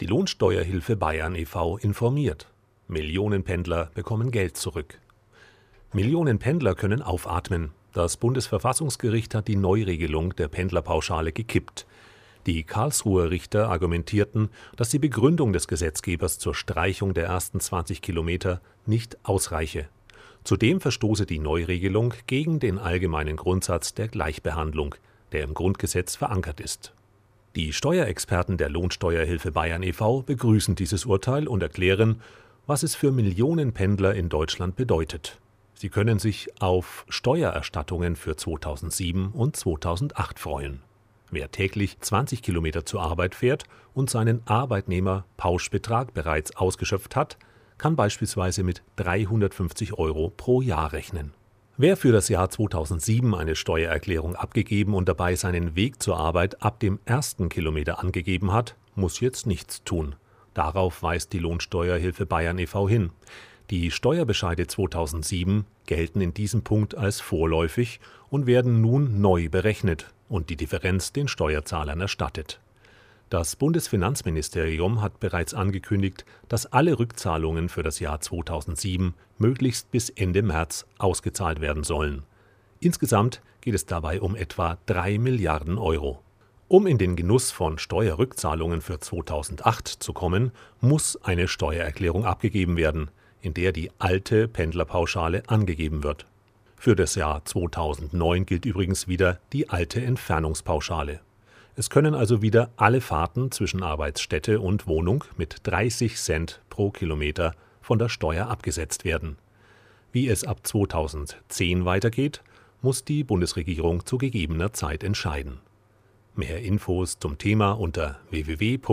Die Lohnsteuerhilfe Bayern e.V. informiert. Millionen Pendler bekommen Geld zurück. Millionen Pendler können aufatmen. Das Bundesverfassungsgericht hat die Neuregelung der Pendlerpauschale gekippt. Die Karlsruher Richter argumentierten, dass die Begründung des Gesetzgebers zur Streichung der ersten 20 Kilometer nicht ausreiche. Zudem verstoße die Neuregelung gegen den allgemeinen Grundsatz der Gleichbehandlung, der im Grundgesetz verankert ist. Die Steuerexperten der Lohnsteuerhilfe Bayern e.V. begrüßen dieses Urteil und erklären, was es für Millionen Pendler in Deutschland bedeutet. Sie können sich auf Steuererstattungen für 2007 und 2008 freuen. Wer täglich 20 Kilometer zur Arbeit fährt und seinen Arbeitnehmer-Pauschbetrag bereits ausgeschöpft hat, kann beispielsweise mit 350 Euro pro Jahr rechnen. Wer für das Jahr 2007 eine Steuererklärung abgegeben und dabei seinen Weg zur Arbeit ab dem ersten Kilometer angegeben hat, muss jetzt nichts tun. Darauf weist die Lohnsteuerhilfe Bayern e.V. hin. Die Steuerbescheide 2007 gelten in diesem Punkt als vorläufig und werden nun neu berechnet und die Differenz den Steuerzahlern erstattet. Das Bundesfinanzministerium hat bereits angekündigt, dass alle Rückzahlungen für das Jahr 2007 möglichst bis Ende März ausgezahlt werden sollen. Insgesamt geht es dabei um etwa 3 Milliarden Euro. Um in den Genuss von Steuerrückzahlungen für 2008 zu kommen, muss eine Steuererklärung abgegeben werden, in der die alte Pendlerpauschale angegeben wird. Für das Jahr 2009 gilt übrigens wieder die alte Entfernungspauschale. Es können also wieder alle Fahrten zwischen Arbeitsstätte und Wohnung mit 30 Cent pro Kilometer von der Steuer abgesetzt werden. Wie es ab 2010 weitergeht, muss die Bundesregierung zu gegebener Zeit entscheiden. Mehr Infos zum Thema unter www.lohi.de